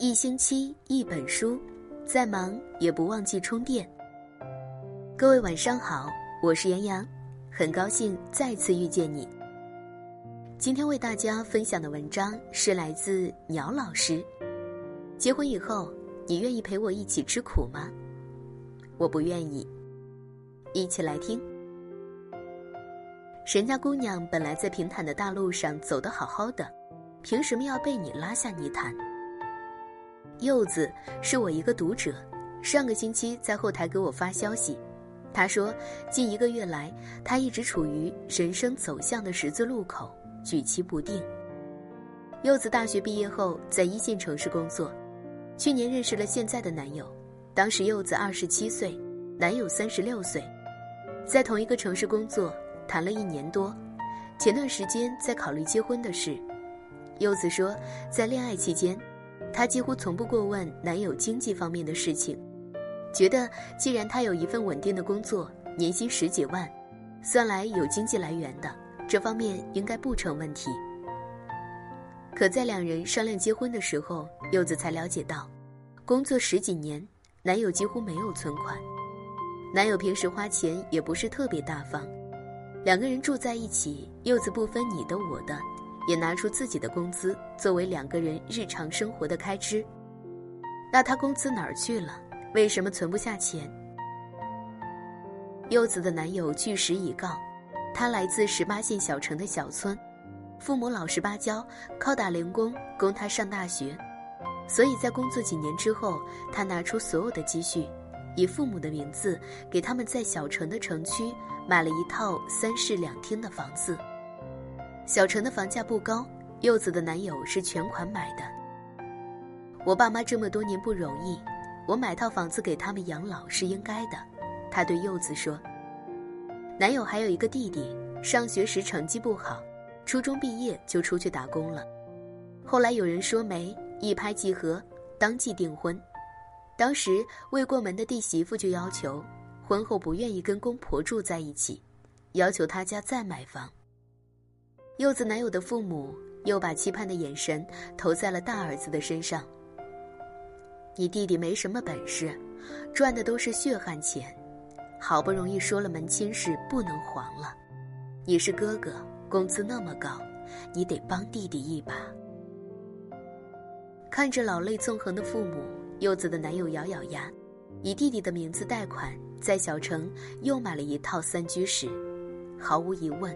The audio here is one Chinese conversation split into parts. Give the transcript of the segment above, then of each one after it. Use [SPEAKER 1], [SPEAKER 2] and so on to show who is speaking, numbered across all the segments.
[SPEAKER 1] 一星期一本书，再忙也不忘记充电。各位晚上好，我是杨洋，很高兴再次遇见你。今天为大家分享的文章是来自鸟老师。结婚以后，你愿意陪我一起吃苦吗？我不愿意。一起来听。神家姑娘本来在平坦的大路上走得好好的，凭什么要被你拉下泥潭？柚子是我一个读者，上个星期在后台给我发消息，他说近一个月来，他一直处于人生走向的十字路口，举棋不定。柚子大学毕业后在一线城市工作，去年认识了现在的男友，当时柚子二十七岁，男友三十六岁，在同一个城市工作。谈了一年多，前段时间在考虑结婚的事。柚子说，在恋爱期间，她几乎从不过问男友经济方面的事情，觉得既然他有一份稳定的工作，年薪十几万，算来有经济来源的，这方面应该不成问题。可在两人商量结婚的时候，柚子才了解到，工作十几年，男友几乎没有存款，男友平时花钱也不是特别大方。两个人住在一起，柚子不分你的我的，也拿出自己的工资作为两个人日常生活的开支。那他工资哪儿去了？为什么存不下钱？柚子的男友据实以告，他来自十八线小城的小村，父母老实巴交，靠打零工供他上大学。所以在工作几年之后，他拿出所有的积蓄，以父母的名字给他们在小城的城区。买了一套三室两厅的房子。小城的房价不高，柚子的男友是全款买的。我爸妈这么多年不容易，我买套房子给他们养老是应该的。他对柚子说。男友还有一个弟弟，上学时成绩不好，初中毕业就出去打工了。后来有人说媒，一拍即合，当即订婚。当时未过门的弟媳妇就要求。婚后不愿意跟公婆住在一起，要求他家再买房。柚子男友的父母又把期盼的眼神投在了大儿子的身上。你弟弟没什么本事，赚的都是血汗钱，好不容易说了门亲事不能黄了。你是哥哥，工资那么高，你得帮弟弟一把。看着老泪纵横的父母，柚子的男友咬咬牙。以弟弟的名字贷款，在小城又买了一套三居室。毫无疑问，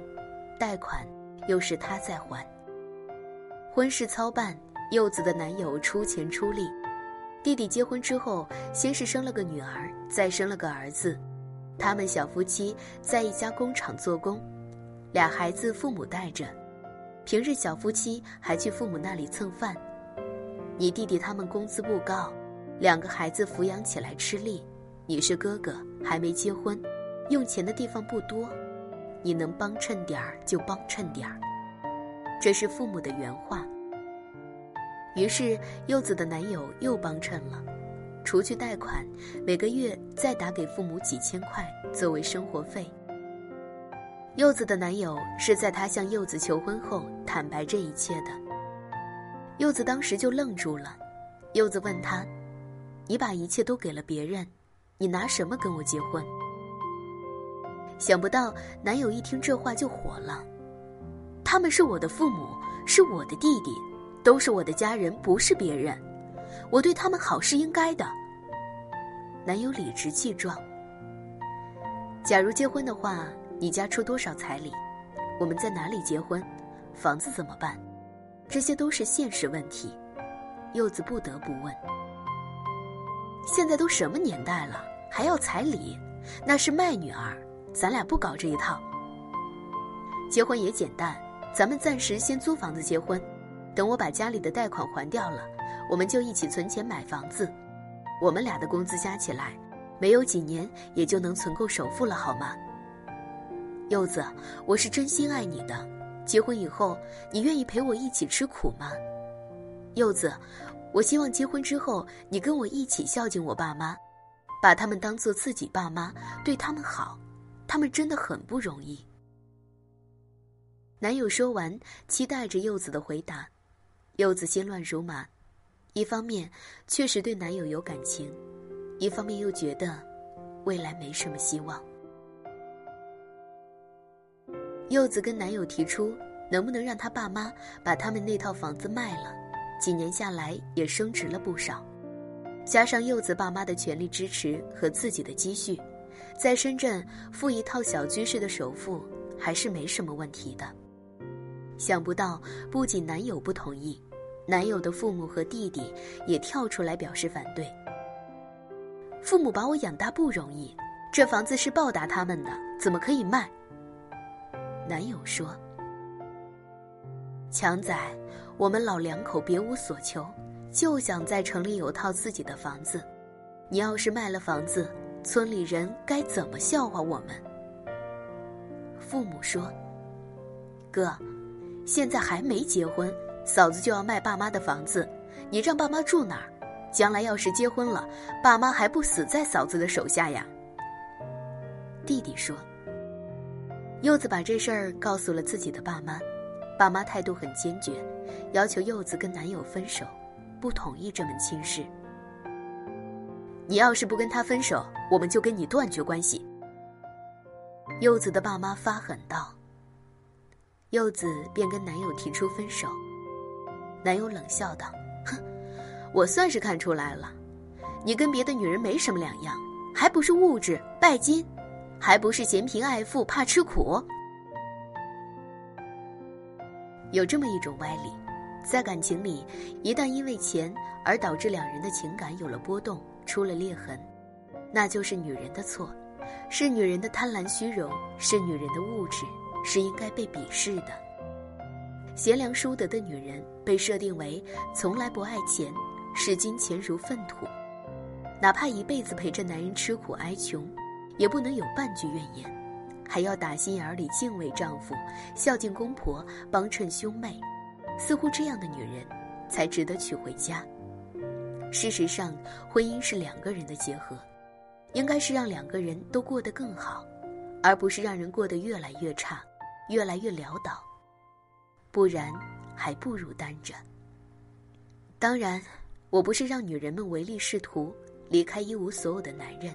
[SPEAKER 1] 贷款又是他在还。婚事操办，柚子的男友出钱出力。弟弟结婚之后，先是生了个女儿，再生了个儿子。他们小夫妻在一家工厂做工，俩孩子父母带着。平日小夫妻还去父母那里蹭饭。你弟弟他们工资不高。两个孩子抚养起来吃力，你是哥哥还没结婚，用钱的地方不多，你能帮衬点儿就帮衬点儿，这是父母的原话。于是柚子的男友又帮衬了，除去贷款，每个月再打给父母几千块作为生活费。柚子的男友是在他向柚子求婚后坦白这一切的，柚子当时就愣住了，柚子问他。你把一切都给了别人，你拿什么跟我结婚？想不到男友一听这话就火了，他们是我的父母，是我的弟弟，都是我的家人，不是别人。我对他们好是应该的。男友理直气壮。假如结婚的话，你家出多少彩礼？我们在哪里结婚？房子怎么办？这些都是现实问题。柚子不得不问。现在都什么年代了，还要彩礼？那是卖女儿，咱俩不搞这一套。结婚也简单，咱们暂时先租房子结婚，等我把家里的贷款还掉了，我们就一起存钱买房子。我们俩的工资加起来，没有几年也就能存够首付了，好吗？柚子，我是真心爱你的，结婚以后，你愿意陪我一起吃苦吗？柚子。我希望结婚之后，你跟我一起孝敬我爸妈，把他们当做自己爸妈，对他们好，他们真的很不容易。男友说完，期待着柚子的回答。柚子心乱如麻，一方面确实对男友有感情，一方面又觉得未来没什么希望。柚子跟男友提出，能不能让他爸妈把他们那套房子卖了，几年下来也升值了不少。加上柚子爸妈的全力支持和自己的积蓄，在深圳付一套小居室的首付还是没什么问题的。想不到，不仅男友不同意，男友的父母和弟弟也跳出来表示反对。父母把我养大不容易，这房子是报答他们的，怎么可以卖？男友说：“强仔，我们老两口别无所求，就想在城里有套自己的房子。你要是卖了房子，村里人该怎么笑话我们？”父母说：“哥，现在还没结婚，嫂子就要卖爸妈的房子，你让爸妈住哪儿？将来要是结婚了，爸妈还不死在嫂子的手下呀？”弟弟说。柚子把这事儿告诉了自己的爸妈，爸妈态度很坚决，要求柚子跟男友分手，不同意这门亲事。你要是不跟他分手，我们就跟你断绝关系。柚子的爸妈发狠道。柚子便跟男友提出分手，男友冷笑道：“哼，我算是看出来了，你跟别的女人没什么两样，还不是物质拜金。”还不是嫌贫爱富，怕吃苦。有这么一种歪理，在感情里，一旦因为钱而导致两人的情感有了波动，出了裂痕，那就是女人的错，是女人的贪婪虚荣，是女人的物质，是应该被鄙视的。贤良淑德的女人被设定为从来不爱钱，视金钱如粪土，哪怕一辈子陪着男人吃苦挨穷。也不能有半句怨言，还要打心眼里敬畏丈夫，孝敬公婆，帮衬兄妹。似乎这样的女人，才值得娶回家。事实上，婚姻是两个人的结合，应该是让两个人都过得更好，而不是让人过得越来越差，越来越潦倒。不然，还不如单着。当然，我不是让女人们唯利是图，离开一无所有的男人。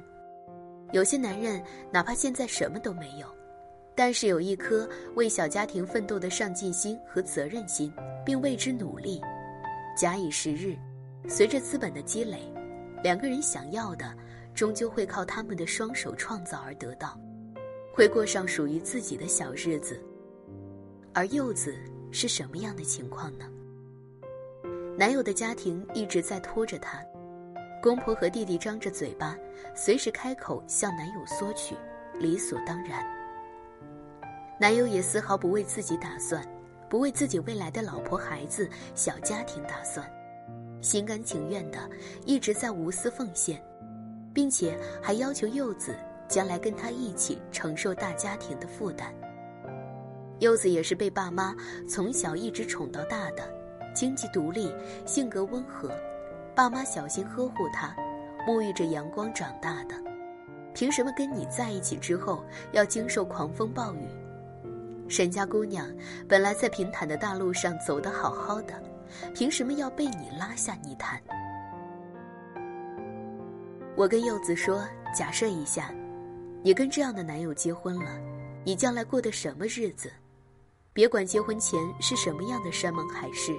[SPEAKER 1] 有些男人哪怕现在什么都没有，但是有一颗为小家庭奋斗的上进心和责任心，并为之努力，假以时日，随着资本的积累，两个人想要的，终究会靠他们的双手创造而得到，会过上属于自己的小日子。而柚子是什么样的情况呢？男友的家庭一直在拖着她。公婆和弟弟张着嘴巴，随时开口向男友索取，理所当然。男友也丝毫不为自己打算，不为自己未来的老婆孩子、小家庭打算，心甘情愿的一直在无私奉献，并且还要求柚子将来跟他一起承受大家庭的负担。柚子也是被爸妈从小一直宠到大的，经济独立，性格温和。爸妈小心呵护他，沐浴着阳光长大的，凭什么跟你在一起之后要经受狂风暴雨？沈家姑娘本来在平坦的大路上走得好好的，凭什么要被你拉下泥潭？我跟柚子说，假设一下，你跟这样的男友结婚了，你将来过的什么日子？别管结婚前是什么样的山盟海誓。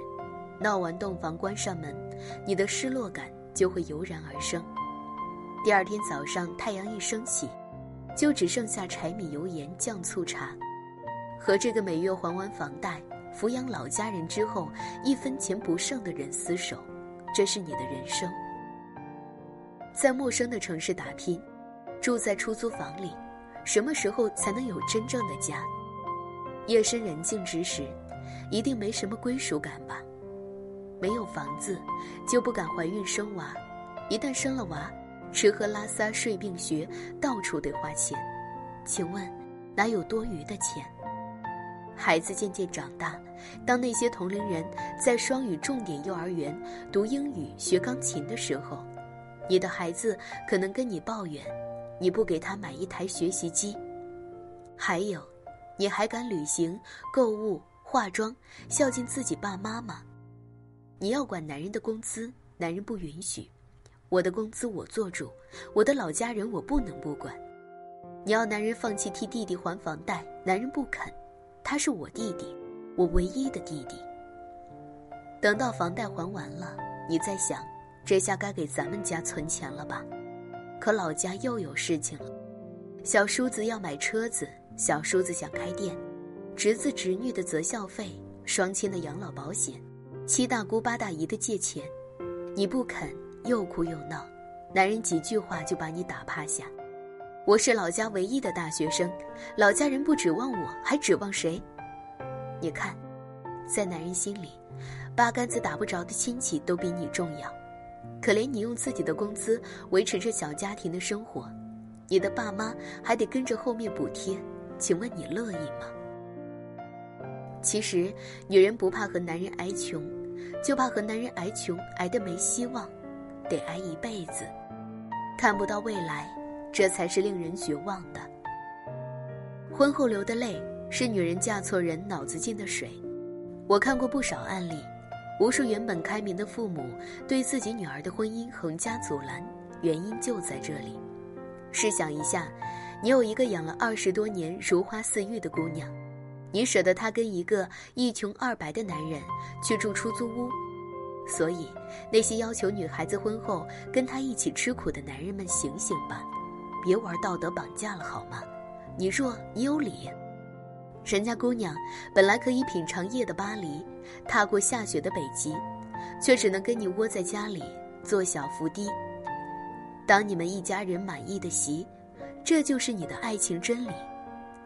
[SPEAKER 1] 闹完洞房，关上门，你的失落感就会油然而生。第二天早上，太阳一升起，就只剩下柴米油盐酱醋茶，和这个每月还完房贷、抚养老家人之后一分钱不剩的人厮守，这是你的人生。在陌生的城市打拼，住在出租房里，什么时候才能有真正的家？夜深人静之时，一定没什么归属感吧？没有房子，就不敢怀孕生娃。一旦生了娃，吃喝拉撒睡病学，到处得花钱。请问，哪有多余的钱？孩子渐渐长大，当那些同龄人在双语重点幼儿园读英语、学钢琴的时候，你的孩子可能跟你抱怨，你不给他买一台学习机。还有，你还敢旅行、购物、化妆，孝敬自己爸妈吗？你要管男人的工资，男人不允许；我的工资我做主，我的老家人我不能不管。你要男人放弃替弟弟还房贷，男人不肯，他是我弟弟，我唯一的弟弟。等到房贷还完了，你再想，这下该给咱们家存钱了吧？可老家又有事情了，小叔子要买车子，小叔子想开店，侄子侄女的择校费，双亲的养老保险，七大姑八大姨的借钱，你不肯，又哭又闹，男人几句话就把你打趴下。我是老家唯一的大学生，老家人不指望我，还指望谁？你看，在男人心里，八竿子打不着的亲戚都比你重要。可怜你用自己的工资维持着小家庭的生活，你的爸妈还得跟着后面补贴，请问你乐意吗？其实，女人不怕和男人挨穷，就怕和男人挨穷挨得没希望，得挨一辈子，看不到未来，这才是令人绝望的。婚后流的泪是女人嫁错人脑子进的水，我看过不少案例。无数原本开明的父母对自己女儿的婚姻横加阻拦，原因就在这里。试想一下，你有一个养了二十多年如花似玉的姑娘，你舍得她跟一个一穷二白的男人去住出租屋？所以，那些要求女孩子婚后跟他一起吃苦的男人们，醒醒吧，别玩道德绑架了好吗？你弱，你有理。人家姑娘本来可以品尝夜的巴黎，踏过下雪的北极，却只能跟你窝在家里做小伏低。当你们一家人满意的席，这就是你的爱情真理，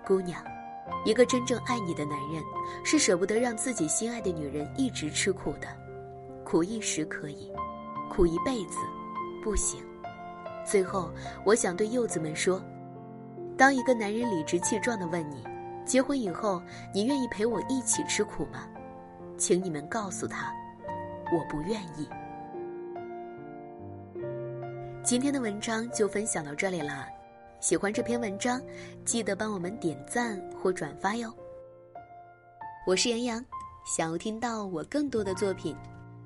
[SPEAKER 1] 姑娘。一个真正爱你的男人，是舍不得让自己心爱的女人一直吃苦的，苦一时可以，苦一辈子不行。最后，我想对柚子们说：当一个男人理直气壮地问你。结婚以后，你愿意陪我一起吃苦吗？请你们告诉他，我不愿意。今天的文章就分享到这里了，喜欢这篇文章，记得帮我们点赞或转发哟。我是杨洋，想要听到我更多的作品，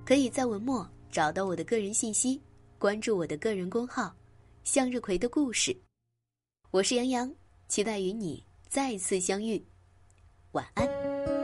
[SPEAKER 1] 可以在文末找到我的个人信息，关注我的个人公号“向日葵的故事”。我是杨洋，期待与你。再次相遇，晚安。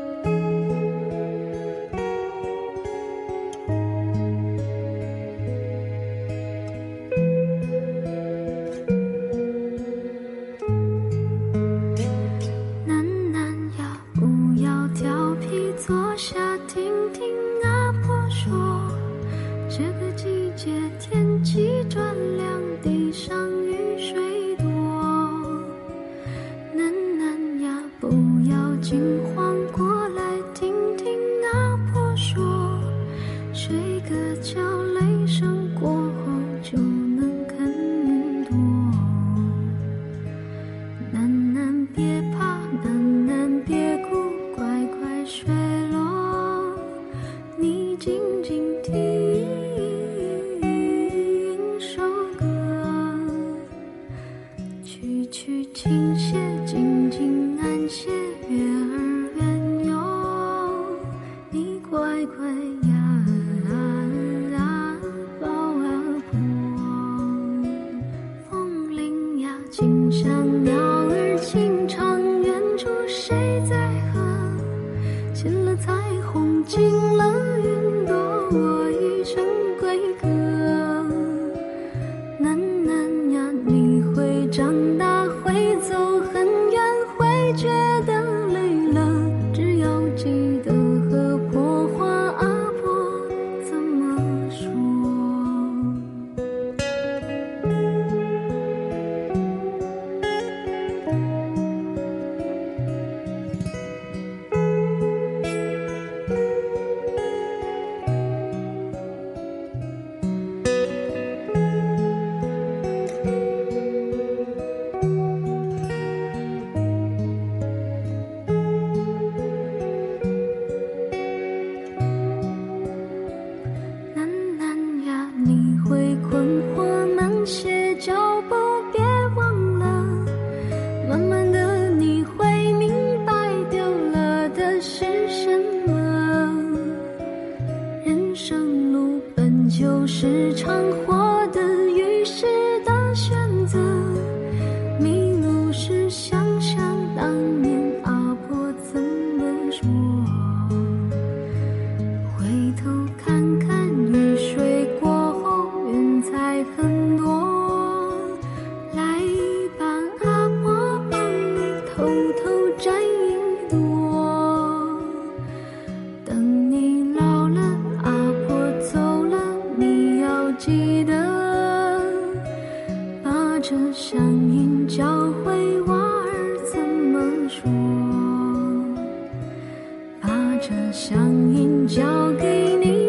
[SPEAKER 2] 曲曲轻歇，静静安歇，月儿。着乡音交给你。